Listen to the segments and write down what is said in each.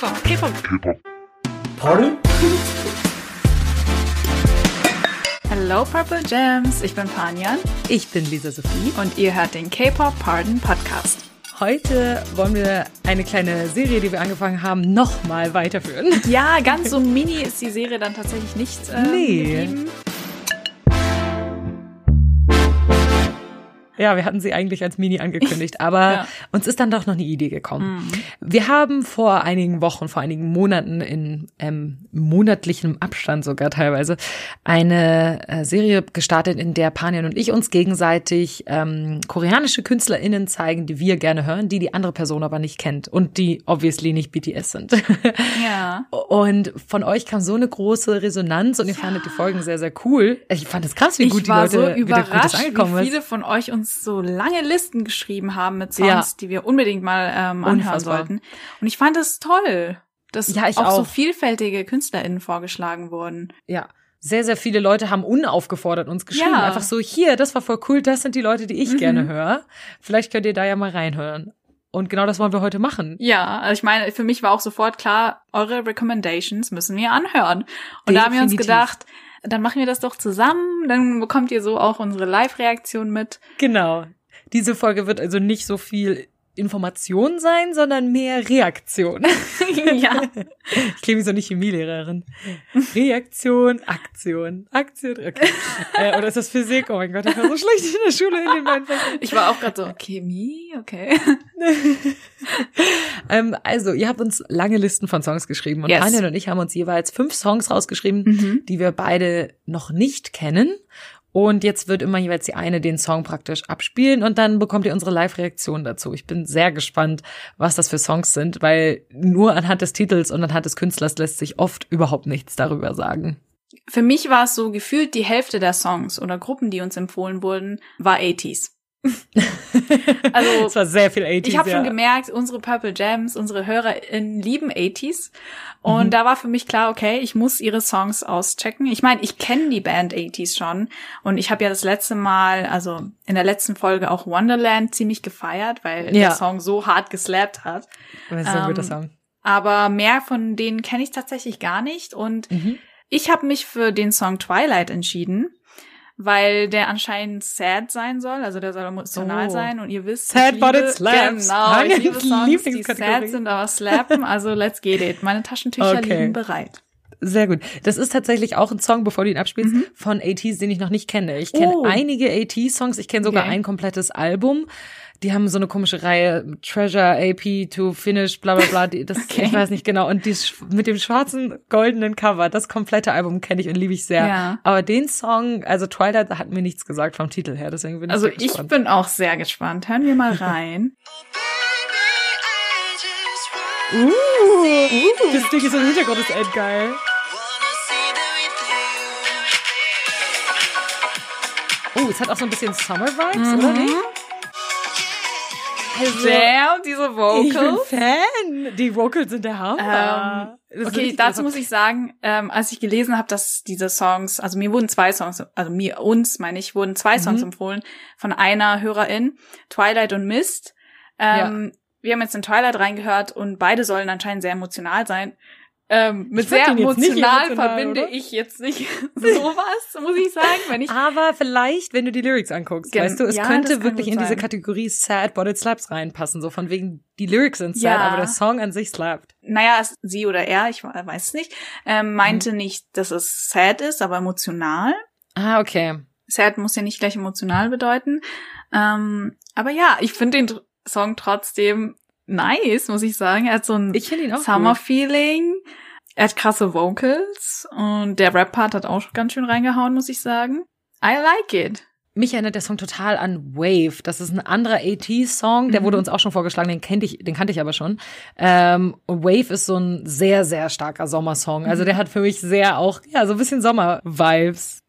K-Pop, K-Pop. K-Pop. Pardon? Hello Purple Gems, ich bin Panjan Ich bin Lisa Sophie. und ihr hört den K-Pop Pardon Podcast. Heute wollen wir eine kleine Serie, die wir angefangen haben, nochmal weiterführen. Ja, ganz so mini ist die Serie dann tatsächlich nicht ähm, Nee. geblieben. Ja, wir hatten sie eigentlich als Mini angekündigt, aber Ja. uns ist dann doch noch eine Idee gekommen. Wir haben vor einigen Wochen, vor einigen Monaten in ähm, monatlichem Abstand sogar teilweise eine äh, Serie gestartet, in der Panjan und ich uns gegenseitig ähm, koreanische KünstlerInnen zeigen, die wir gerne hören, die die andere Person aber nicht kennt und die obviously nicht BTS sind. Ja. Und von euch kam so eine große Resonanz und ihr fandet die Folgen sehr, sehr cool. Ich fand es krass, wie gut ich die war Leute, so wie, wie das angekommen wie ist. viele von euch uns so lange Listen geschrieben haben mit Songs, Ja. die wir unbedingt mal ähm, anhören Unfassbar. sollten. Und ich fand es toll, dass Ja, ich auch, so auch. vielfältige KünstlerInnen vorgeschlagen wurden. Ja. Sehr, sehr viele Leute haben unaufgefordert uns geschrieben. Ja. Einfach so, hier, das war voll cool, das sind die Leute, die ich Mhm. gerne höre. Vielleicht könnt ihr da ja mal reinhören. Und genau das wollen wir heute machen. Ja, also ich meine, für mich war auch sofort klar, eure Recommendations müssen wir anhören. Und da haben wir uns Definitiv. gedacht, dann machen wir das doch zusammen, dann bekommt ihr so auch unsere Live-Reaktion mit. Genau. Diese Folge wird also nicht so viel Information sein, sondern mehr Reaktion. ja. Ich klinge wie so eine Chemielehrerin. Reaktion, Aktion, Aktion, okay. äh, oder ist das Physik? Oh mein Gott, ich war so schlecht in der Schule in den beiden Fächern. Ich war auch gerade so, Chemie, okay. Ähm, also, ihr habt uns lange Listen von Songs geschrieben und Yes. Tanja und ich haben uns jeweils fünf Songs rausgeschrieben, Mhm. die wir beide noch nicht kennen. Und jetzt wird immer jeweils die eine den Song praktisch abspielen und dann bekommt ihr unsere Live-Reaktion dazu. Ich bin sehr gespannt, was das für Songs sind, weil nur anhand des Titels und anhand des Künstlers lässt sich oft überhaupt nichts darüber sagen. Für mich war es so gefühlt, die Hälfte der Songs oder Gruppen, die uns empfohlen wurden, war 80s. Also Es war sehr viel 80s. Ich habe ja. schon gemerkt, unsere Purple Jams, unsere HörerInnen lieben 80s. Und Mhm. da war für mich klar, okay, ich muss ihre Songs auschecken. Ich meine, ich kenne die Band 80s schon. Und ich habe ja das letzte Mal, also in der letzten Folge auch Wonderland ziemlich gefeiert, weil Ja. der Song so hart geslappt hat. Das ist ein guter ähm, Song. Aber mehr von denen kenne ich tatsächlich gar nicht. Und Mhm. ich habe mich für den Song Twilight entschieden. Weil der anscheinend sad sein soll, also der soll emotional Oh. sein und ihr wisst, Sad, ich but liebe, it slaps. Genau, ich liebe Songs, die sad sind, aber slappen, also let's get it. Meine Taschentücher Okay. liegen bereit. Sehr gut. Das ist tatsächlich auch ein Song, bevor du ihn abspielst, von ATs, den ich noch nicht kenne. Ich kenne Mhm. Oh. einige AT-Songs, ich kenne sogar Okay. ein komplettes Album. Die haben so eine komische Reihe, Treasure, AP, to Finish, bla bla bla. Das, Okay. Ich weiß nicht genau. Und die mit dem schwarzen, goldenen Cover, das komplette Album kenne ich und liebe ich sehr. Ja. Aber den Song, also Twilight, hat mir nichts gesagt vom Titel her. Deswegen bin ich Also ich bin auch sehr gespannt. Hören wir mal rein. Uh, das Ding ist im Hintergrund, ist echt Oh, es hat auch so ein bisschen Summer-Vibes, oder Mhm. nicht? Also, Damn, diese ich bin Vocals. Fan. Die Vocals sind der Hammer. Ist Okay, dazu muss ich sagen, ähm, als ich gelesen habe, dass diese Songs, also mir wurden zwei Songs, also mir, uns, meine ich, wurden zwei Songs Mhm. empfohlen von einer Hörerin, Twilight und Mist. Ähm, Wir haben jetzt in Twilight reingehört und beide sollen anscheinend sehr emotional sein. Ähm, mit sehr emotional, emotional, verbinde oder? ich jetzt nicht sowas, muss ich sagen, wenn ich Aber vielleicht, wenn du die Lyrics anguckst, Gen- weißt du, es ja, könnte wirklich in diese. Kategorie Sad But It Slaps reinpassen. So von wegen, die Lyrics sind sad, Ja. aber der Song an sich slappt. naja, sie oder er, ich weiß es nicht, ähm, meinte nicht, dass es sad ist, aber emotional. Ah, okay. Sad muss ja nicht gleich emotional bedeuten. Ähm, aber ja, ich finde den Song trotzdem nice, muss ich sagen. Er hat so ein Summer-Feeling. Er hat krasse Vocals und der Rap-Part hat auch ganz schön reingehauen, muss ich sagen. I like it. Mich erinnert der Song total an Wave. Das ist ein anderer AT-Song, der Mhm. wurde uns auch schon vorgeschlagen, den kannte ich, den kannte ich aber schon. Ähm, und Wave ist so ein sehr, sehr starker Sommersong. Also Mhm. der hat für mich sehr auch, ja, so ein bisschen Sommer-Vibes.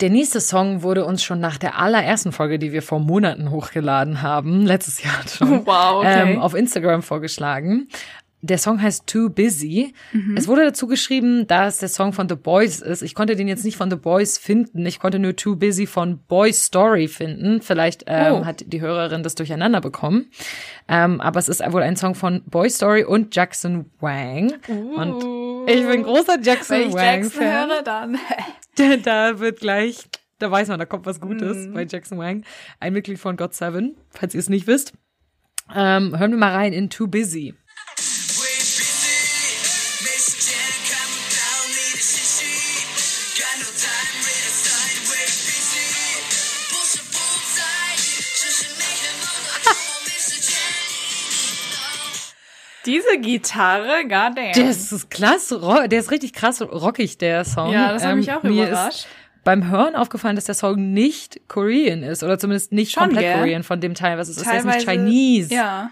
Der nächste Song wurde uns schon nach der allerersten Folge, die wir vor Monaten hochgeladen haben, letztes Jahr schon, Wow, okay. ähm, auf Instagram vorgeschlagen. der Song heißt Too Busy. Mhm. Es wurde dazu geschrieben, dass der Song von The Boys ist. Ich konnte den jetzt nicht von The Boys finden. Ich konnte nur Too Busy von Boys Story finden. Vielleicht ähm, Oh. hat die Hörerin das durcheinander bekommen. Ähm, aber es ist wohl ein Song von Boys Story und Jackson Wang. Und ich bin großer Jackson Uh. Wenn ich Wang Jackson Fan. höre, dann. da wird gleich, da weiß man, da kommt was Gutes Mhm. bei Jackson Wang. Ein Mitglied von God Seven, falls ihr es nicht wisst. Ähm, hören wir mal rein in Too Busy. Diese Gitarre, goddamn. Der ist krass, ro- der ist richtig krass rockig, der Song. ja, das hat Ähm, mich auch mir überrascht. Ist beim Hören aufgefallen, dass der Song nicht Korean ist oder zumindest nicht Schon, komplett gell? Korean von dem Teil, was es ist. Er ist nicht Chinese. Ja.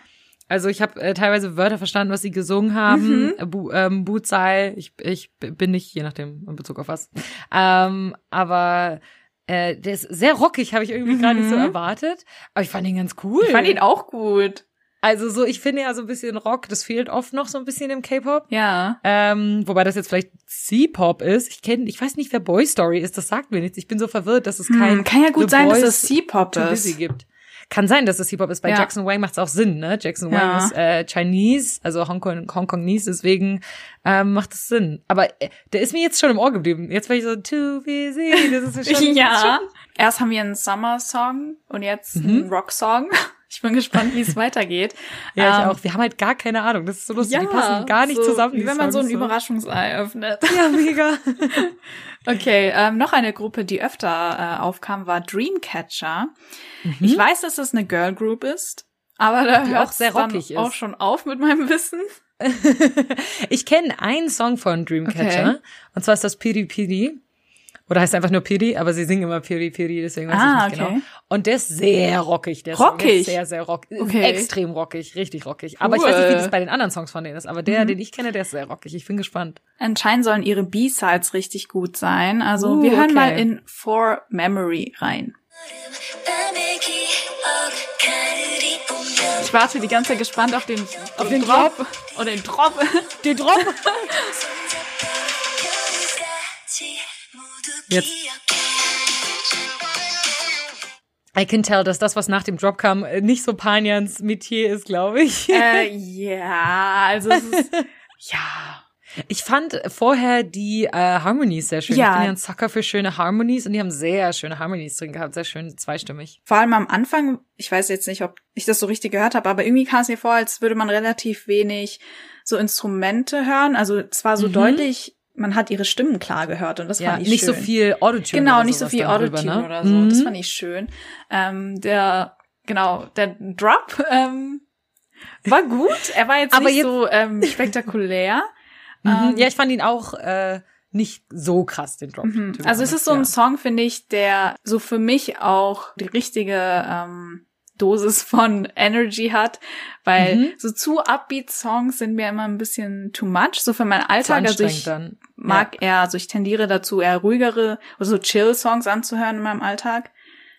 Also ich habe äh, teilweise Wörter verstanden, was sie gesungen haben. Mhm. Bu ähm, Butsai, ich, ich bin nicht, je nachdem, in Bezug auf was. Ähm, aber äh, der ist sehr rockig, habe ich irgendwie gar nicht so erwartet. Aber ich fand ihn ganz cool. Mhm. Ich fand ihn auch gut. Also so, ich finde ja so ein bisschen Rock, das fehlt oft noch so ein bisschen im K-Pop. Ja. Ähm, wobei das jetzt vielleicht C-Pop ist. Ich kenne, ich weiß nicht, wer Boy Story ist. Das sagt mir nichts. Ich bin so verwirrt, dass es kein Hm, kann ja gut The sein, dass Boys es C-Pop ist. gibt. Kann sein, dass es C-Pop ist. Bei Ja. Jackson Wang macht es auch Sinn, ne? Jackson Ja. Wang ist äh, Chinese, also Hongkong, Hongkongese, deswegen ähm, macht es Sinn. Aber äh, der ist mir jetzt schon im Ohr geblieben. Jetzt war ich so too busy. Das ist schon, ja. Erst haben wir einen Summer-Song und jetzt Mhm. einen Rock-Song. Ich bin gespannt, wie es weitergeht. Ja, ich Ähm, auch. Wir haben halt gar keine Ahnung. Das ist so lustig. die passen gar nicht so, zusammen. Wie wenn man so ein Überraschungsei öffnet. Ja, mega. Okay, ähm, noch eine Gruppe, die öfter äh, aufkam, war Dreamcatcher. Ich weiß, dass das eine Girl Group ist, aber da Mhm. Hört auch sehr dann ist. auch schon auf mit meinem Wissen. Ich kenne einen Song von Dreamcatcher. Okay. Und zwar ist das Piri Piri. Oder heißt einfach nur Piri, aber sie singen immer Piri, Piri, deswegen weiß ah, ich nicht genau. okay. genau. Und der ist sehr rockig. Der rockig? Ist sehr, sehr rockig. Okay. Extrem rockig, richtig rockig. Aber cool. ich weiß nicht, wie das bei den anderen Songs von denen ist. Aber der, mhm. den ich kenne, der ist sehr rockig. Ich bin gespannt. Anscheinend sollen ihre B-Sides richtig gut sein. Also uh, wir hören okay. mal in For Memory rein. Ich warte die ganze Zeit gespannt auf den, auf den, den Drop. Drop. Oder den Drop. Den Drop. Jetzt. I can tell, dass das, was nach dem Drop kam, äh, nicht so Panians Metier ist, glaube ich. Äh, ja, also es ist, ja. Ich fand vorher die äh, Harmonies sehr schön. Ja. Ich bin ja ein Sucker für schöne Harmonies und die haben sehr schöne Harmonies drin gehabt, sehr schön zweistimmig. Vor allem am Anfang, ich weiß jetzt nicht, ob ich das so richtig gehört habe, aber irgendwie kam es mir vor, als würde man relativ wenig so Instrumente hören. Also zwar so mhm. deutlich man hat ihre Stimmen klar gehört und das Mhm. Ja, fand ich nicht schön. so viel Autotune. Genau, nicht so viel dann drüber, Autotune ne? oder so. Mhm. Das fand ich schön. Ähm, der, genau, der Drop ähm, war gut. Er war jetzt Aber nicht jetzt- so ähm, spektakulär. Mhm. Ja, ich fand ihn auch äh, nicht so krass, den Drop. be Also es ist so ein ja. Song, finde ich, der so für mich auch die richtige ähm, Dosis von Energy hat, weil Mhm. so zu upbeat Songs sind mir immer ein bisschen too much, so für meinen Alltag. Also ich dann. mag eher, also ich tendiere dazu, eher ruhigere, oder so chill Songs anzuhören in meinem Alltag.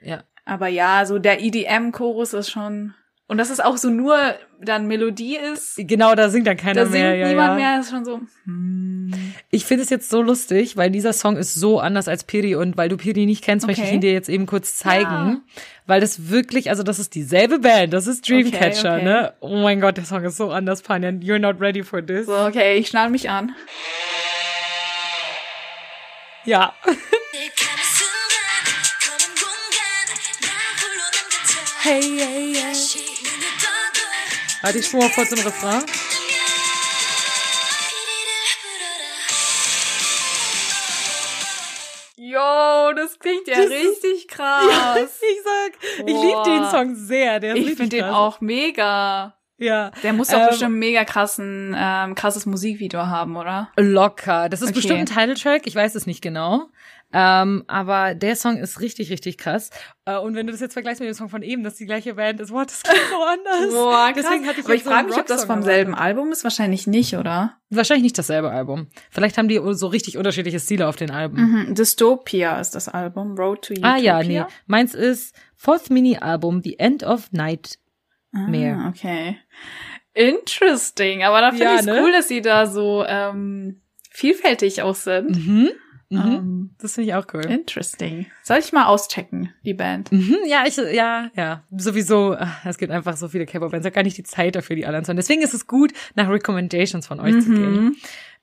Ja. Aber ja, so der EDM-Chorus ist schon und dass es auch so nur dann Melodie ist. Genau, da singt dann keiner da mehr. Da singt ja, niemand ja. mehr, ist schon so. Hm. Ich finde es jetzt so lustig, weil dieser Song ist so anders als Piri und weil du Piri nicht kennst, okay. möchte ich ihn dir jetzt eben kurz zeigen, ja. weil das wirklich, also das ist dieselbe Band, das ist Dreamcatcher, okay, okay. ne? Oh mein Gott, der Song ist so anders, Panyan. You're not ready for this. So, okay, ich schnall mich an. Ja. hey, hey, hey. Halt Warte, ich spule mal kurz im Refrain. Yo, das klingt ja das richtig krass. Ja, ich sag, Boah. ich liebe den Song sehr. Der ich finde den auch mega. Ja. Der muss doch ähm, bestimmt mega krassen, ähm, krasses Musikvideo haben, oder? Locker. Das ist okay. bestimmt ein Titeltrack. Ich weiß es nicht genau. Ähm, aber der Song ist richtig, richtig krass. Äh, und wenn du das jetzt vergleichst mit dem Song von eben, dass die gleiche Band ist, wow, das klingt so anders. Boah, krass. Deswegen hatte ich Aber ich so frage mich, ob das vom selben. Album ist. Wahrscheinlich nicht, oder? Wahrscheinlich nicht dasselbe Album. Vielleicht haben die so richtig unterschiedliche Stile auf den Alben. Mhm. Dystopia ist das Album. Road to Utopia. Ah ja, nee. Meins ist Fourth Mini-Album, The End of Night. Ah, mehr. Okay. Interesting, aber da finde Ja, ich es ne? cool, dass sie da so ähm, vielfältig auch sind. Mhm. Mhm. Ähm, Das finde ich auch cool. interesting. Soll ich mal auschecken, die Band? Mhm, ja, ich, ja, ja, sowieso, ach, es gibt einfach so viele K-Pop-Bands, ich habe gar nicht die Zeit dafür, die alle anzuhören. Deswegen ist es gut, nach Recommendations von euch zu gehen.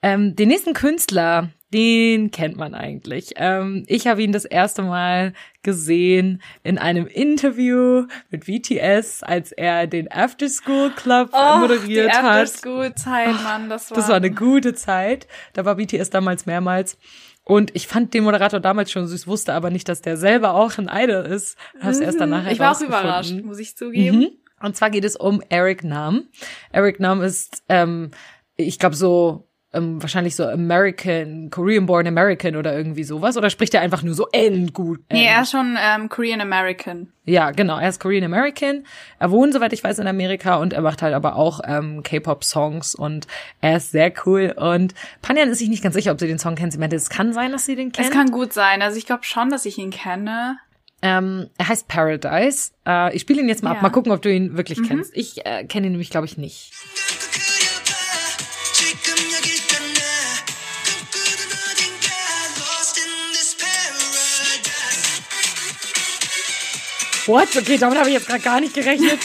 Ähm, den nächsten Künstler, den kennt man eigentlich. Ähm, ich habe ihn das erste Mal gesehen in einem Interview mit BTS, als er den After School Club moderiert die hat. After-School-Zeit, Mann, das war... Das war eine gute Zeit. Da war BTS damals mehrmals. Und ich fand den Moderator damals schon süß, wusste aber nicht, dass der selber auch ein Idol ist. Hab's erst danach Mhm. Ich war auch überrascht, muss ich zugeben. Mhm. Und zwar geht es um Eric Nam. Eric Nam ist, ähm, ich glaube, so ähm, wahrscheinlich so American, Korean-born American oder irgendwie sowas. Oder spricht er einfach nur so N gut? Nee, er ist schon ähm, Korean American. Ja, genau. Er ist Korean American. Er wohnt, soweit ich weiß, in Amerika und er macht halt aber auch ähm, K-Pop-Songs und er ist sehr cool. Und Panjan ist sich nicht ganz sicher, ob sie den Song kennt. Sie meinte, es kann sein, dass sie den kennt. Es kann gut sein. Also ich glaube schon, dass ich ihn kenne. ähm, er heißt Paradise. Äh, ich spiele ihn jetzt mal ab. Ja. Mal gucken, ob du ihn wirklich kennst. Ich äh, kenne ihn nämlich, glaube ich, nicht. What? Okay, damit habe ich jetzt gerade gar nicht gerechnet.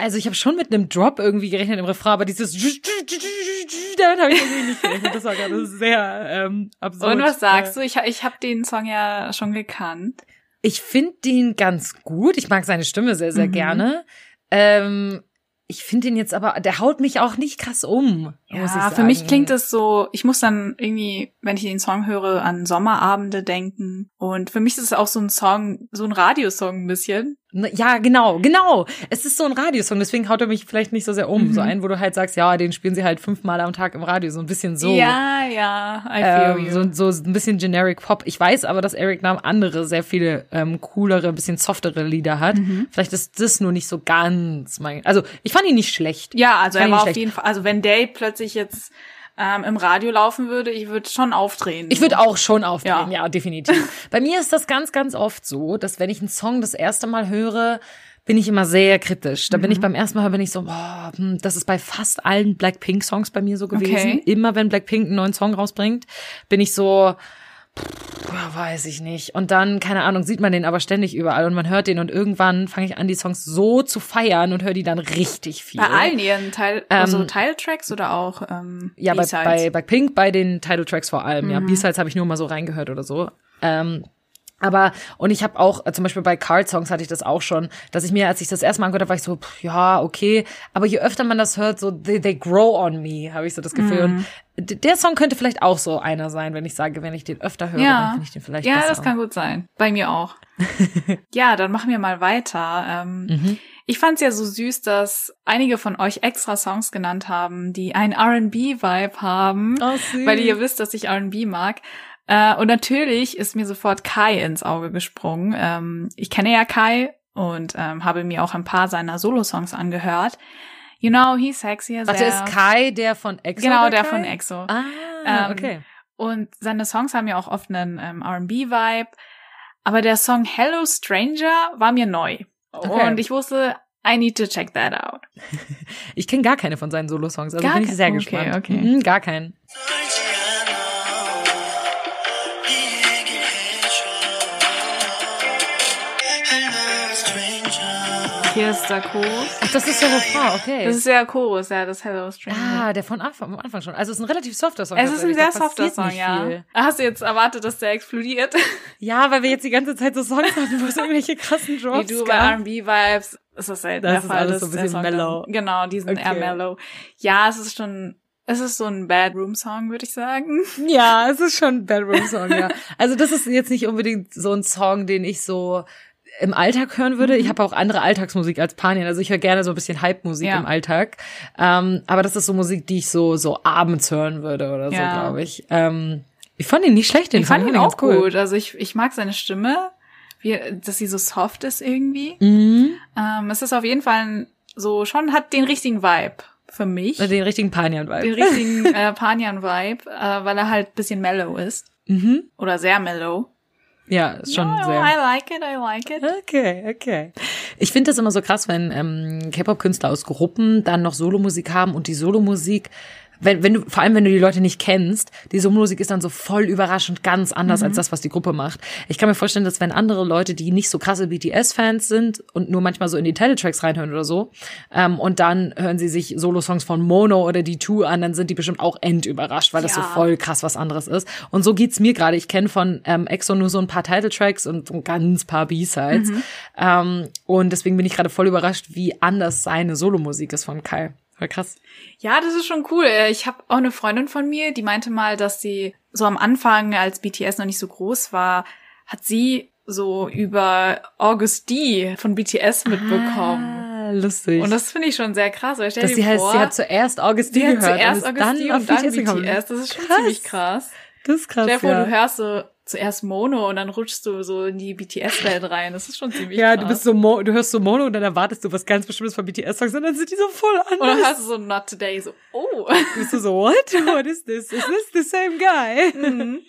Also ich habe schon mit einem Drop irgendwie gerechnet im Refrain, aber dieses damit habe ich irgendwie nicht gerechnet. Das war gerade sehr ähm, absurd. Und was sagst Äh, du? Ich, ich habe den Song ja schon gekannt. Ich finde den ganz gut. Ich mag seine Stimme sehr, sehr gerne. Ähm, ich finde den jetzt aber, der haut mich auch nicht krass um. Ja, für mich klingt es so, ich muss dann irgendwie, wenn ich den Song höre, an Sommerabende denken. Und für mich ist es auch so ein Song, so ein Radiosong ein bisschen. Ja, genau, genau. Es ist so ein Radiosong, deswegen haut er mich vielleicht nicht so sehr um. Mhm. So einen, wo du halt sagst, ja, den spielen sie halt fünfmal am Tag im Radio, so ein bisschen so. Ja, ja, I feel Ähm, you. so, so ein bisschen generic Pop. Ich weiß aber, dass Eric Nam andere, sehr viele ähm, coolere, ein bisschen softere Lieder hat. Mhm. Vielleicht ist das nur nicht so ganz mein. Also ich fand ihn nicht schlecht. ja, also er war auf schlecht. jeden Fall, also wenn Day plötzlich jetzt ähm, im Radio laufen würde, ich würde schon aufdrehen. Ich würde auch schon aufdrehen, Ja. ja. definitiv. Bei mir ist das ganz, ganz oft so, dass wenn ich einen Song das erste Mal höre, bin ich immer sehr kritisch. Da bin Mhm. ich beim ersten Mal bin ich so, boah, hm, das ist bei fast allen Blackpink-Songs bei mir so gewesen. Okay. Immer wenn Blackpink einen neuen Song rausbringt, bin ich so, weiß ich nicht. Und dann, keine Ahnung, sieht man den aber ständig überall und man hört den und irgendwann fange ich an, die Songs so zu feiern und höre die dann richtig viel. bei allen ihren Teil, also Teiltracks oder auch ähm, Ja, bei, bei, bei Pink, bei den Title Tracks vor allem. Mhm. Ja, B-Sides habe ich nur mal so reingehört oder so. Ähm, aber, und ich habe auch, äh, zum Beispiel bei Card-Songs hatte ich das auch schon, dass ich mir, als ich das erste Mal angehört habe, war ich so, pff, ja, okay. Aber je öfter man das hört, so, they, they grow on me, habe ich so das Gefühl. Mhm. Und der Song könnte vielleicht auch so einer sein, wenn ich sage, wenn ich den öfter höre, dann ja, finde ich den vielleicht ja, besser. das kann gut sein. Bei mir auch. ja, dann machen wir mal weiter. Ähm, Mhm. Ich fand's ja so süß, dass einige von euch extra Songs genannt haben, die einen R&B-Vibe haben, Oh, weil ihr wisst, dass ich R&B mag. Äh, und natürlich ist mir sofort Kai ins Auge gesprungen. Ähm, ich kenne ja Kai und ähm, habe mir auch ein paar seiner Solo-Songs angehört. You know, he's sexy as Warte, ist Kai der von EXO? Genau, der Kai? von EXO. Ah, Ähm, okay. Und seine Songs haben ja auch oft einen ähm, R&B-Vibe. Aber der Song Hello Stranger war mir neu. Okay. Und ich wusste, I need to check that out. Ich kenne gar keine von seinen Solo-Songs, also Gar bin ich sehr okay, gespannt. okay. Mhm, gar keinen. Hier ist der Chorus. Ach, das ist der Refrain, okay. Das ist der Chorus, ja, das Hello Stranger. Ah, der von Anfang, am Anfang schon. Also es ist ein relativ softer Song. es ist ein sehr softer Song, ja. viel. Hast du jetzt erwartet, dass der explodiert? Ja, weil wir jetzt die ganze Zeit so Songs hatten, wo es irgendwelche krassen Wie Drops du bei. R&B-Vibes ist das selten Das der ist Fall. alles so ein bisschen dann- mellow. Genau, die sind eher Okay. mellow. Ja, es ist schon, es ist so ein Bad Room Song, würde ich sagen. Ja, es ist schon ein Bedroom-Song, ja. Also das ist jetzt nicht unbedingt so ein Song, den ich so im Alltag hören würde. Mhm. Ich habe auch andere Alltagsmusik als Panien. Also ich höre gerne so ein bisschen Hype-Musik Ja. im Alltag. Ähm, aber das ist so Musik, die ich so so abends hören würde oder so, Ja. glaube ich. Ähm, ich fand ihn nicht schlecht, den Ich fand Song. ihn auch gut. Also ich, ich mag seine Stimme, wie, dass sie so soft ist irgendwie. Mhm. Ähm, es ist auf jeden Fall so schon hat den richtigen Vibe für mich. Den richtigen Panian-Vibe. Den richtigen äh, Panian-Vibe, äh, weil er halt bisschen mellow ist. Mhm. Oder sehr mellow. Ja, ist schon Oh, sehr. I like it, I like it. Okay, okay. Ich finde das immer so krass, wenn ähm, K-Pop-Künstler aus Gruppen dann noch Solomusik haben und die Solomusik, wenn, wenn du, vor allem wenn du die Leute nicht kennst, die Solomusik ist dann so voll überraschend ganz anders als das, was die Gruppe macht. Ich kann mir vorstellen, dass wenn andere Leute, die nicht so krasse BTS-Fans sind und nur manchmal so in die Title-Tracks reinhören oder so, ähm, und dann hören sie sich Solo-Songs von Mono oder D2 an, dann sind die bestimmt auch endüberrascht, weil das so voll krass was anderes ist. Und so geht's mir gerade. Ich kenne von ähm, EXO nur so ein paar Title-Tracks und so ein ganz paar B-Sides. Ähm, und deswegen bin ich gerade voll überrascht, wie anders seine Solomusik ist von Kai. Voll krass. Ja, das ist schon cool. Äh, Ich habe auch eine Freundin von mir, die meinte mal, dass sie so am Anfang, als BTS noch nicht so groß war, hat sie so über August D von BTS mitbekommen. Ah, lustig. Und das finde ich schon sehr krass. Weil stell dass dir sie heißt, vor, sie hat zuerst August D sie hat gehört zuerst und August D dann und auf dann BTS. Das ist schon Krass. ziemlich krass. Das ist krass, Stell dir vor, ja. du hörst so zuerst Mono und dann rutschst du so in die BTS-Welt rein. Das ist schon ziemlich ja, krass. du bist so Mo du hörst so Mono und dann erwartest du was ganz Bestimmtes von BTS-Songs und dann sind die so voll Und dann anders. hörst du so Not Today, so, oh. Du bist du so, what? What is this? Is this the same guy? Mhm.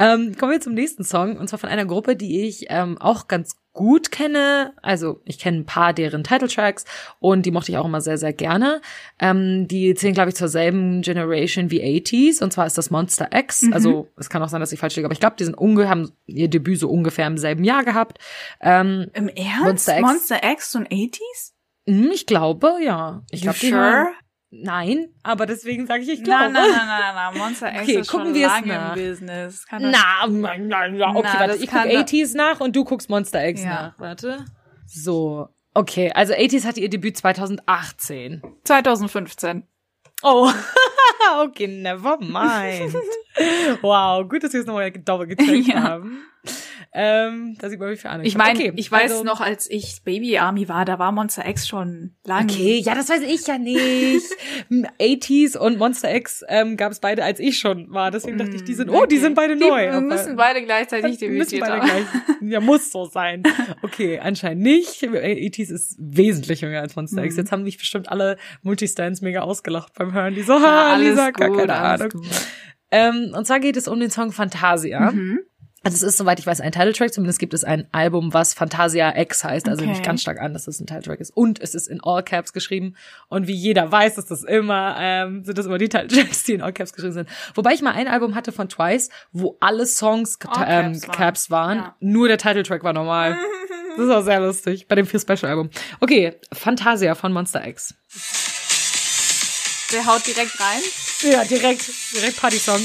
Ähm, kommen wir zum nächsten Song, und zwar von einer Gruppe, die ich ähm, auch ganz gut kenne. Also ich kenne ein paar deren Titeltracks und die mochte ich auch immer sehr, sehr gerne. Ähm, die zählen, glaube ich, zur selben Generation wie 80s, und zwar ist das Monster X. Also es kann auch sein, dass ich falsch liege, aber ich glaube, die sind unge haben ihr Debüt so ungefähr im selben Jahr gehabt. Ähm, Im Ernst? Monster X. Monster X und 80s? hm, ich glaube, ja. Ich glaube, sure? Nein, aber deswegen sage ich, ich glaube. Nein, nein, nein, nein, nein, nein. Monster X Okay, ist gucken schon wir es lange nach. im Business. Kann das- Na, nein, nein, ja, okay, Na, warte, ich guck kann da- 80s nach und du guckst Monster X Ja. nach. Warte. So, okay, also 80s hatte ihr Debüt 2018. 2015. Oh, okay, never mind. wow, gut, dass wir es nochmal doppelt gecheckt Ja. haben. Ähm, da sieht man, wie viel Ahnung Ich meine, okay, ich weiß also- noch, als ich Baby Army war, da war Monster X schon lange. Okay, ja, das weiß ich ja nicht. 80s und Monster X ähm, gab es beide, als ich schon war. Deswegen dachte ich, die sind, oh, die sind beide Die neu. Wir müssen beide gleichzeitig debütiert beide gleich. Ja, muss so sein. Okay, anscheinend nicht. ETs ist wesentlich jünger als Monster Mhm. X. Jetzt haben mich bestimmt alle Multistans mega ausgelacht beim Hören. Die so, ha, alles Lisa, gar gut, keine alles Ahnung. Ähm, und zwar geht es um den Song Fantasia. Mhm. Also es ist, soweit ich weiß, ein Titeltrack. Zumindest gibt es ein Album, was Fantasia X heißt. Also Okay. nicht ganz stark an, dass es ein Titeltrack ist. Und es ist in All Caps geschrieben. Und wie jeder weiß, ist das immer, ähm, sind das immer die Titeltracks, die in All Caps geschrieben sind. Wobei ich mal ein Album hatte von Twice, wo alle Songs All ähm, Caps waren. Caps waren. Ja. Nur der Titeltrack war normal. Das ist auch sehr lustig. Bei dem vier Special Album. Okay, Fantasia von Monster X. Der haut direkt rein. Ja, direkt, direkt Party-Song.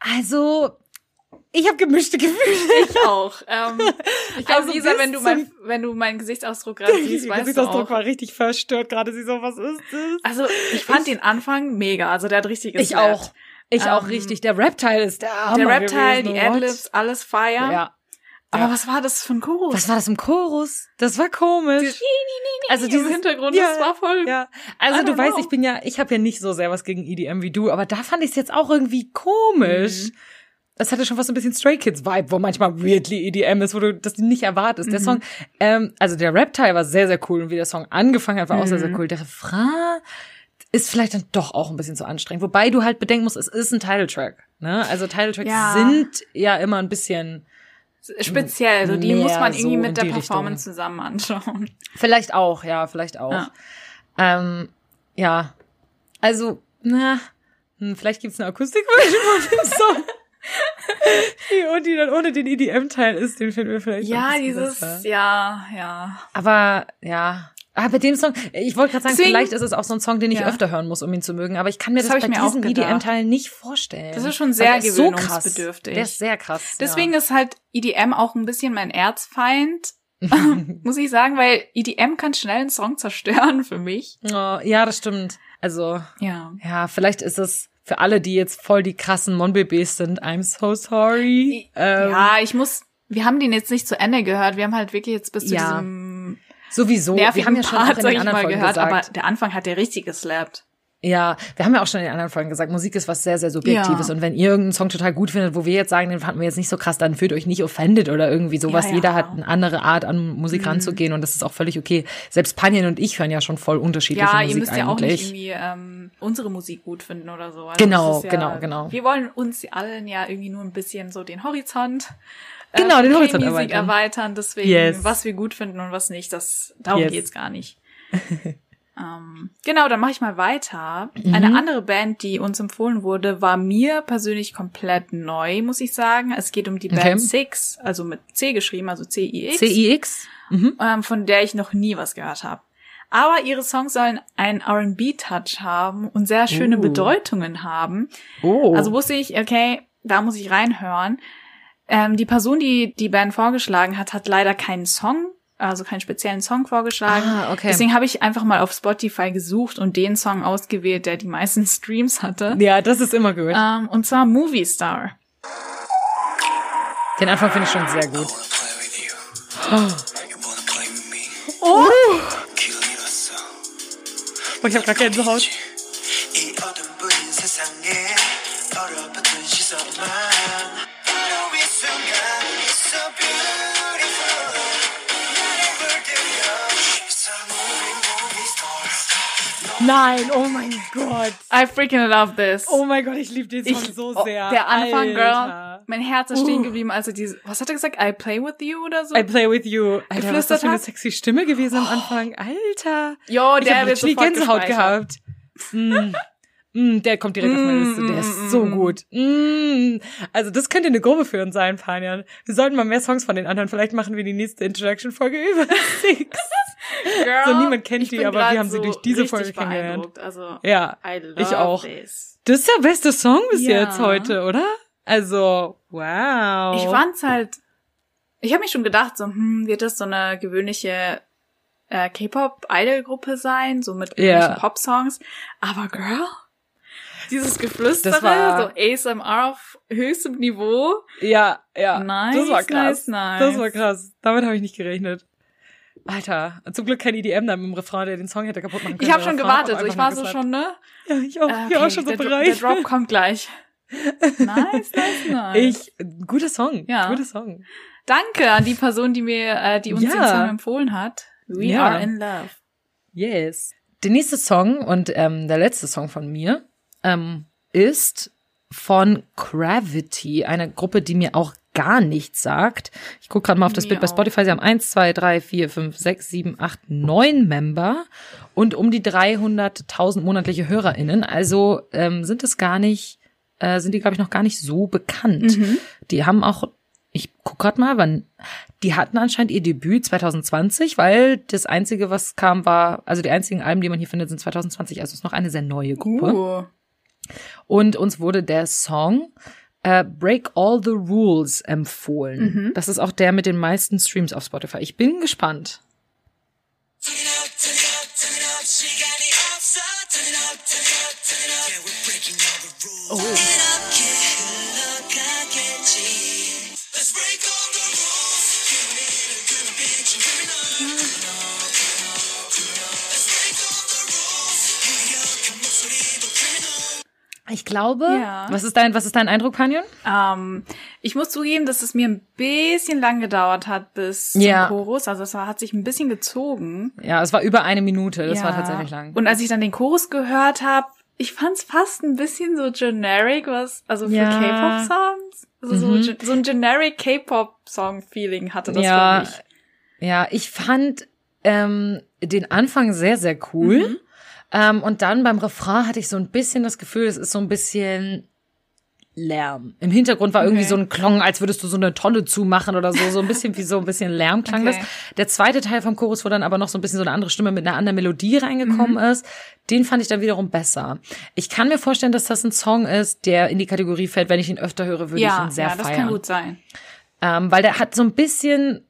Also, ich habe gemischte Gefühle. Ich auch. Ähm, ich glaube, Also Lisa, wenn du, mein, wenn du meinen Gesichtsausdruck gerade siehst, weißt du Gesichtsausdruck auch. war richtig verstört gerade. Sie so, was ist das? Also, ich fand den Anfang mega. Also, der hat richtig Ich geslappt. auch. Ich auch Ähm, richtig. Der Rap-Teil ist der Hammer Der Rap-Teil, gewesen. die? Adlibs, alles Fire. Ja. Aber Ja. was war das für ein Chorus? Was war das im Chorus? Das war komisch. also Also im dieses- Hintergrund, ja, das war voll. Ja, also du don't weißt, know. ich bin ja, ich habe ja nicht so sehr was gegen EDM wie du, aber da fand ich es jetzt auch irgendwie komisch. Mhm. Das hatte schon was so ein bisschen Stray Kids Vibe, wo manchmal weirdly EDM ist, wo du das nicht erwartest. Mhm. Der Song, ähm, also der Rap-Teil war sehr, sehr cool und wie der Song angefangen hat, war auch sehr, Mhm. sehr cool. Der Refrain ist vielleicht dann doch auch ein bisschen zu anstrengend. Wobei du halt bedenken musst, es ist ein Title-Track. Ne? Also Title-Tracks Ja. sind ja immer ein bisschen, Speziell. Also, die muss man so irgendwie in mit der Performance zusammen anschauen. vielleicht auch, ja, vielleicht auch. Ja. Ähm, ja. Also, na, hm, vielleicht gibt's eine Akustikversion von dem Song. die, und die dann ohne den EDM-Teil ist, den finden wir vielleicht. Ja, dieses, besser. ja, ja. Aber, ja. Ah, bei dem Song, ich wollte gerade sagen, Deswegen- vielleicht ist es auch so ein Song, den ich Ja. öfter hören muss, um ihn zu mögen, aber ich kann mir Das das, bei mir diesem. EDM-Teil nicht vorstellen. Das ist schon sehr ist so krass. gewöhnungsbedürftig. Der ist sehr krass. Deswegen ist halt EDM auch ein bisschen mein Erzfeind, muss ich sagen, weil EDM kann schnell einen Song zerstören für mich. ja. Oh, ja, das stimmt. Also, Ja. Ja, vielleicht ist es für alle, die jetzt voll die krassen Mon-Bebés sind, I'm so sorry. Ähm, ja, ich muss, wir haben den jetzt nicht zu Ende gehört. Wir haben halt wirklich jetzt bis zu Ja. diesem Sowieso. wir haben ja schon Part, auch in den anderen mal, Folgen gehört, gesagt. aber der Anfang hat der richtig geslappt. Ja, wir haben ja auch schon in den anderen Folgen gesagt, Musik ist was sehr, sehr Subjektives. Ja. Und wenn ihr irgendeinen Song total gut findet, wo wir jetzt sagen, den fanden wir jetzt nicht so krass, dann fühlt euch nicht offended oder irgendwie sowas. Ja, ja. Jeder hat eine andere Art, an Musik ranzugehen und das ist auch völlig okay. Selbst Panien und ich hören ja schon voll unterschiedliche Ja, Musik ihr müsst ja auch nicht eigentlich. irgendwie ähm, unsere Musik gut finden oder so. Also Genau, ja, genau, genau. Wir wollen uns allen ja irgendwie nur ein bisschen so den Horizont Genau, von den Horizont erweitern. erweitern. Deswegen, Yes. was wir gut finden und was nicht, das darum Yes. geht's gar nicht. ähm, genau, dann mache ich mal weiter. Mhm. Eine andere Band, die uns empfohlen wurde, war mir persönlich komplett neu, muss ich sagen. Es geht um die Okay. Band Six, also mit C geschrieben, also C-I-X CIX? ähm, von der ich noch nie was gehört habe. Aber ihre Songs sollen einen R&B-Touch haben und sehr schöne Uh. Bedeutungen haben. Oh. Also wusste ich, okay, da muss ich reinhören. Ähm, die Person, die die Band vorgeschlagen hat, hat leider keinen Song, also keinen speziellen Song vorgeschlagen. Ah, okay. Deswegen habe ich einfach mal auf Spotify gesucht und den Song ausgewählt, der die meisten Streams hatte. Ja, das ist immer gut. Ähm, und zwar Movie Star. Den Anfang finde ich schon sehr gut. Oh. Oh. oh ich habe keine Gänsehaut. Nein, oh mein Gott. I freaking love this. Oh mein Gott, ich liebe den Song Ich- so oh, sehr. Der Anfang, Girl. Alter. Mein Herz ist stehen geblieben, als er diese, was hat er gesagt? I play with you oder so? I play with you. Alter, was ist das für eine sexy Stimme gewesen am Anfang. Alter. Jo, ich der habe wird literally sofort Gänsehaut gehabt. Mm. Mm, der kommt direkt auf meine Liste. Der ist so gut. Mm. Also das könnte eine Gruppe für uns sein, Panjan. Wir sollten mal mehr Songs von den anderen. Vielleicht machen wir die nächste Introduction-Folge über Six. Girl, So, niemand kennt die, aber wir haben sie durch diese Folge kennengelernt. Also, Ja, ich auch. This. Das ist der beste Song bis Ja. jetzt heute, oder? Also, wow. Ich fand's halt, ich habe mich schon gedacht, so, hm, wird das so eine gewöhnliche äh, K-Pop-Idol-Gruppe sein, so mit gewöhnlichen Pop-Songs. Aber Girl, dieses Geflüstere, Das war- so ASMR auf höchstem Niveau. Ja, ja. Nice, das war krass. nice, nice. Das war krass. Damit habe ich nicht gerechnet. Alter, zum Glück kein EDM dann mit dem Refrain, der den Song hätte kaputt machen können. Ich habe schon Refrain gewartet, so, ich war so schon, ne? Ja, ich auch. Äh, Ich war auch schon so bereit. der Drop kommt gleich. Nice, nice, nice. Ich, guter Song. Ja. Guter Song. Danke an die Person, die mir, äh, die uns Ja. den Song empfohlen hat. We Ja. are in love. Yes. Der nächste Song und ähm, der letzte Song von mir ähm, ist von Gravity, eine Gruppe, die mir auch gar nichts sagt. Ich gucke gerade mal auf das Mir Bild bei. Spotify. Sie haben 1, 2, 3, 4, 5, 6, 7, 8, 9 Member und um die 300.000 monatliche HörerInnen. Also ähm, sind es gar nicht, äh, sind die, glaube ich, noch gar nicht so bekannt. Mhm. Die haben auch, ich guck gerade mal, wann, die hatten anscheinend ihr Debüt 2020, weil das einzige, was kam, war, also die einzigen Alben, die man hier findet, sind 2020. Also es ist noch eine sehr neue Gruppe. Uh. Und uns wurde der Song äh, Break All the Rules empfohlen. Mhm. Das ist auch der mit den meisten Streams auf Spotify. Ich bin gespannt. Turn Ich glaube, Ja. was ist dein, was ist dein Eindruck, Panjon? Ähm, ich muss zugeben, dass es mir ein bisschen lang gedauert hat bis Ja. zum Chorus. Also es war, hat sich ein bisschen gezogen. Ja, es war über eine Minute. Das ja. war tatsächlich lang. Und als ich dann den Chorus gehört habe, ich fand's fast ein bisschen so generic, was also für. K-Pop-Songs. Also Mhm. so, so ein generic K-Pop-Song-Feeling hatte das ja, für mich. ja, ich fand ähm, den Anfang sehr, sehr cool. Mhm. Ähm, und dann beim Refrain hatte ich so ein bisschen das Gefühl, es ist so ein bisschen Lärm. Im Hintergrund war irgendwie Okay. so ein Klong, als würdest du so eine Tonne zumachen oder so, so ein bisschen wie so ein bisschen Lärm klang Okay. das. Der zweite Teil vom Chorus, wo dann aber noch so ein bisschen so eine andere Stimme mit einer anderen Melodie reingekommen ist, den fand ich dann wiederum besser. Ich kann mir vorstellen, dass das ein Song ist, der in die Kategorie fällt, wenn ich ihn öfter höre, würde ich Ja, ihn sehr ja, das feiern. kann gut sein. Ähm, weil der hat so ein bisschen,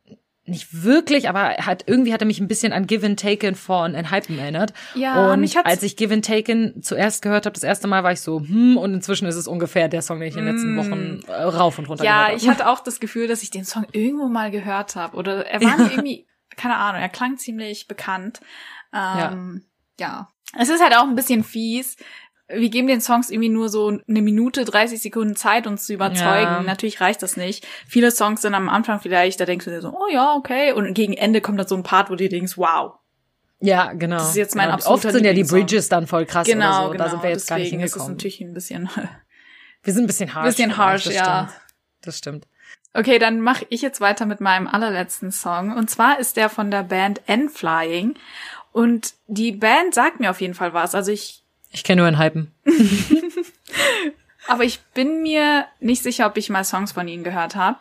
nicht wirklich, aber er hat irgendwie hat er mich ein bisschen an Give and Taken von Enhypen erinnert. Ja, und mich hat's- als ich Give and Taken zuerst gehört habe, das erste Mal war ich so, hm, und inzwischen ist es ungefähr der Song, den ich in den letzten Wochen äh, rauf und runter Mm. Ja, gehört ich habe. hatte auch das Gefühl, dass ich den Song irgendwo mal gehört habe. Oder er war mir irgendwie, keine Ahnung, er klang ziemlich bekannt. Ähm, ja. Es ist halt auch ein bisschen fies. Wir geben den Songs irgendwie nur so eine Minute, 30 Sekunden Zeit, uns zu überzeugen. Ja. Natürlich reicht das nicht. Viele Songs sind am Anfang vielleicht, da denkst du dir so, oh ja, okay. Und gegen Ende kommt dann so ein Part, wo du denkst, wow. Ja, genau. Das ist jetzt mein genau. absoluter Oft sind ja die. Bridges dann voll krass Genau, oder so. genau. Da sind wir jetzt gar nicht Deswegen ist hingekommen. natürlich ein bisschen. Wir sind ein bisschen harsh. Bisschen harsh, das ja. Stimmt. Das stimmt. Okay, dann mache ich jetzt weiter mit meinem allerletzten Song. Und zwar ist der von der Band N-Flying. Und die Band sagt mir auf jeden Fall was. Also ich, Ich kenne nur einen Hypen. aber ich bin mir nicht sicher, ob ich mal Songs von ihnen gehört habe.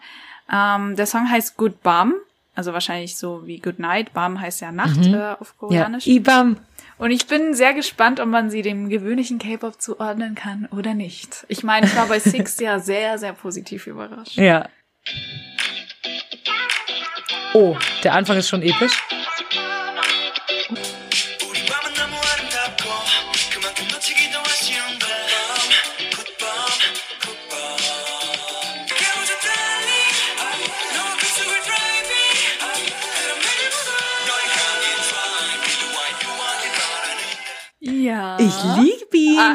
Ähm, der Song heißt Good Bum. Also wahrscheinlich so wie Good Night. Bum heißt ja Nacht äh, auf Ja. Koreanisch. Ibam. Und ich bin sehr gespannt, ob man sie dem gewöhnlichen K-Pop zuordnen kann oder nicht. Ich meine, ich war bei Six ja sehr, sehr positiv überrascht. Ja. Oh, der Anfang ist schon episch.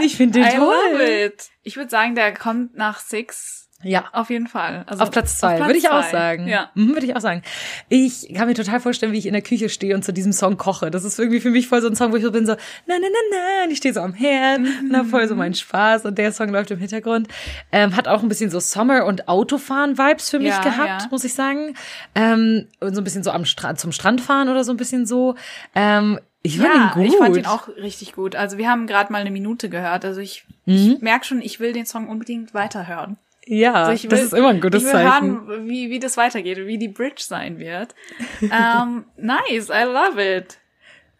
Ich finde den I love toll. it. Ich würde sagen, der kommt nach Six Ja. auf jeden Fall. Also Auf Platz zwei, würde ich auch zwei. sagen. Ja. Mhm, würde ich auch sagen. Ich kann mir total vorstellen, wie ich in der Küche stehe und zu diesem Song koche. Das ist irgendwie für mich voll so ein Song, wo ich so bin so, na, na, na, na, und ich stehe so am Herd und hab voll so meinen Spaß und der Song läuft im Hintergrund. Ähm, hat auch ein bisschen so Sommer- und Autofahren-Vibes für mich Ja, gehabt, ja. muss ich sagen. Ähm, und so ein bisschen so am Strand, zum Strand fahren oder so ein bisschen so. Ähm, ich fand Ja, ihn gut. ich fand ihn auch richtig gut. Also wir haben gerade mal eine Minute gehört. Also ich, Mhm. ich merke schon, ich will den Song unbedingt weiterhören. Ja, Also ich will, das ist immer ein gutes ich will Zeichen. hören, wie, wie das weitergeht, wie die Bridge sein wird. ähm, nice, I love it.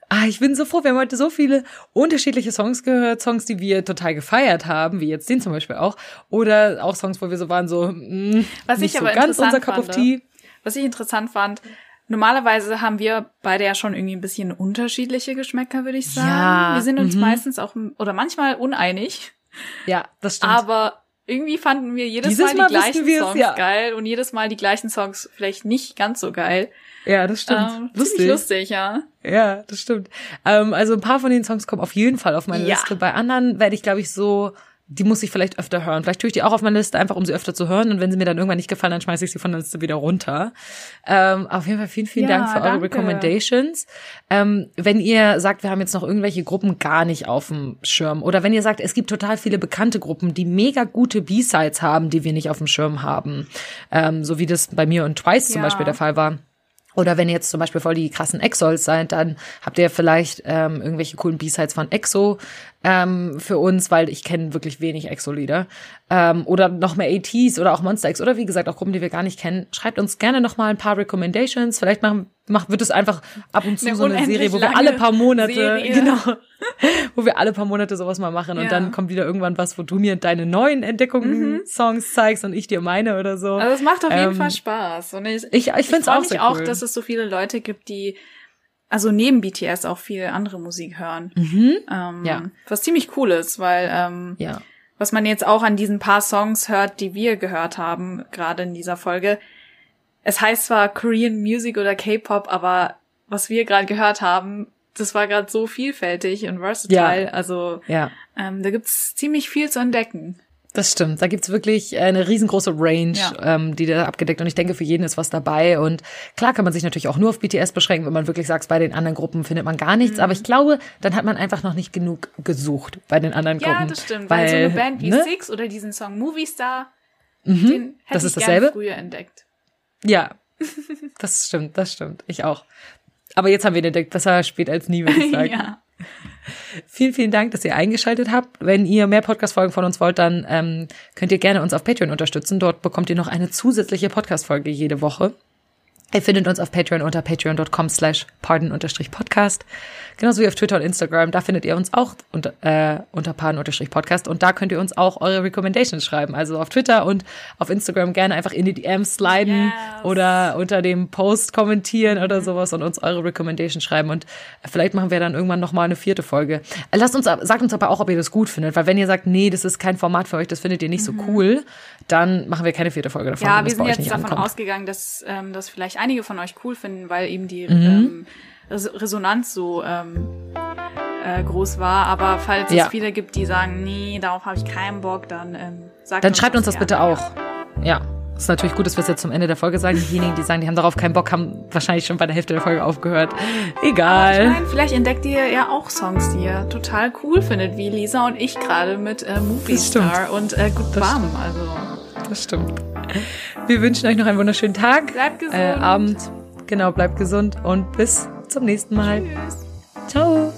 Ah, ich bin so froh. Wir haben heute so viele unterschiedliche Songs gehört. Songs, die wir total gefeiert haben, wie jetzt den zum Beispiel auch. Oder auch Songs, wo wir so waren, so, mh, Was nicht ich so aber ganz unser Cup of fand, Tea. Was ich interessant fand, normalerweise haben wir beide ja schon irgendwie ein bisschen unterschiedliche Geschmäcker, würde ich sagen. Ja, Wir sind uns mhm. meistens auch oder manchmal uneinig, Ja, das stimmt. aber irgendwie fanden wir jedes Dieses Mal die Mal gleichen Songs ja. geil und jedes Mal die gleichen Songs vielleicht nicht ganz so geil. ja, das stimmt. Ähm, lustig. Lustig, ja. Ja, das stimmt. Ähm, also ein paar von den Songs kommen auf jeden Fall auf meine Ja. Liste. Bei anderen werde ich, glaube ich, so, die muss ich vielleicht öfter hören. Vielleicht tue ich die auch auf meine Liste, einfach um sie öfter zu hören. Und wenn sie mir dann irgendwann nicht gefallen, dann schmeiße ich sie von der Liste wieder runter. Ähm, auf jeden Fall vielen, vielen Ja, Dank für eure danke. Recommendations. Ähm, wenn ihr sagt, wir haben jetzt noch irgendwelche Gruppen gar nicht auf dem Schirm oder wenn ihr sagt, es gibt total viele bekannte Gruppen, die mega gute B-Sides haben, die wir nicht auf dem Schirm haben, ähm, so wie das bei mir und Twice zum Ja. Beispiel der Fall war. Oder wenn ihr jetzt zum Beispiel voll die krassen Exols seid, dann habt ihr vielleicht ähm, irgendwelche coolen B-Sides von Exo ähm, für uns, weil ich kenne wirklich wenig Exo-Lieder. Ähm, oder noch mehr ATs oder auch Monster X oder wie gesagt auch Gruppen, die wir gar nicht kennen. Schreibt uns gerne noch mal ein paar Recommendations. Vielleicht machen, macht, wird es einfach ab und zu Eine so eine Serie, wo wir alle paar Monate, Serie. genau, wo wir alle paar Monate sowas mal machen und Ja. dann kommt wieder irgendwann was, wo du mir deine neuen Entdeckungen, Songs zeigst und ich dir meine oder so. Mhm. Also es macht auf jeden Ähm, Fall Spaß. Und ich, ich- ich find's freu auch mich auch, cool. dass es so viele Leute gibt, die also neben BTS auch viel andere Musik hören. Ähm, Mhm. Ja. Was ziemlich cool ist, weil ähm, Ja. was man jetzt auch an diesen paar Songs hört, die wir gehört haben, gerade in dieser Folge. Es heißt zwar Korean Music oder K-Pop, aber was wir gerade gehört haben, das war gerade so vielfältig und versatile. Also Ja. ähm, da gibt's ziemlich viel zu entdecken. Das stimmt. Da gibt's wirklich eine riesengroße Range, Ja. ähm, die da abgedeckt. Und ich denke, für jeden ist was dabei. Und klar kann man sich natürlich auch nur auf BTS beschränken, wenn man wirklich sagt, bei den anderen Gruppen findet man gar nichts. Mhm. Aber ich glaube, dann hat man einfach noch nicht genug gesucht bei den anderen Ja, Gruppen. das stimmt. Weil, so eine Band wie ne? Six oder diesen Song Movie Star, den hätte das ich ist gerne dasselbe? früher entdeckt. Ja, das stimmt, das stimmt. Ich auch. Aber jetzt haben wir ihn entdeckt. Besser spät als nie, würde ich sagen. ja. Vielen, vielen Dank, dass ihr eingeschaltet habt. Wenn ihr mehr Podcast-Folgen von uns wollt, dann ähm, könnt ihr gerne uns auf Patreon unterstützen. Dort bekommt ihr noch eine zusätzliche Podcast-Folge jede Woche. Ihr findet uns auf Patreon unter patreon.com slash pardon-podcast. Genauso wie auf Twitter und Instagram. Da findet ihr uns auch unter, äh, unter pardon-podcast. Und da könnt ihr uns auch eure Recommendations schreiben. Also auf Twitter und auf Instagram gerne einfach in die DMs sliden Yes. oder unter dem Post kommentieren oder sowas und uns eure Recommendations schreiben. Und vielleicht machen wir dann irgendwann noch mal eine vierte Folge. Lasst uns, sagt uns aber auch, ob ihr das gut findet. Weil wenn ihr sagt, nee, das ist kein Format für euch, das findet ihr nicht so cool, dann machen wir keine vierte Folge davon. Ja, wir sind jetzt nicht davon ankommt. ausgegangen, dass ähm, das vielleicht einige von euch cool finden, weil eben die Mhm. ähm, Res Resonanz so ähm, äh, groß war. Aber falls Ja. es viele gibt, die sagen, nee, darauf habe ich keinen Bock, dann ähm, sagt Dann schreibt uns das bitte auch. Ja. Ist natürlich gut, dass wir es jetzt zum Ende der Folge sagen. Diejenigen, die sagen, die haben darauf keinen Bock, haben wahrscheinlich schon bei der Hälfte der Folge aufgehört. Ich Egal. meine, vielleicht entdeckt ihr ja auch Songs, die ihr total cool findet, wie Lisa und ich gerade mit äh, Movie. Star und äh, Good Bum. Also Das stimmt. Wir wünschen euch noch einen wunderschönen Tag. Bleibt gesund. Äh, Abend. Genau, bleibt gesund und bis zum nächsten Mal. tschüss. Ciao.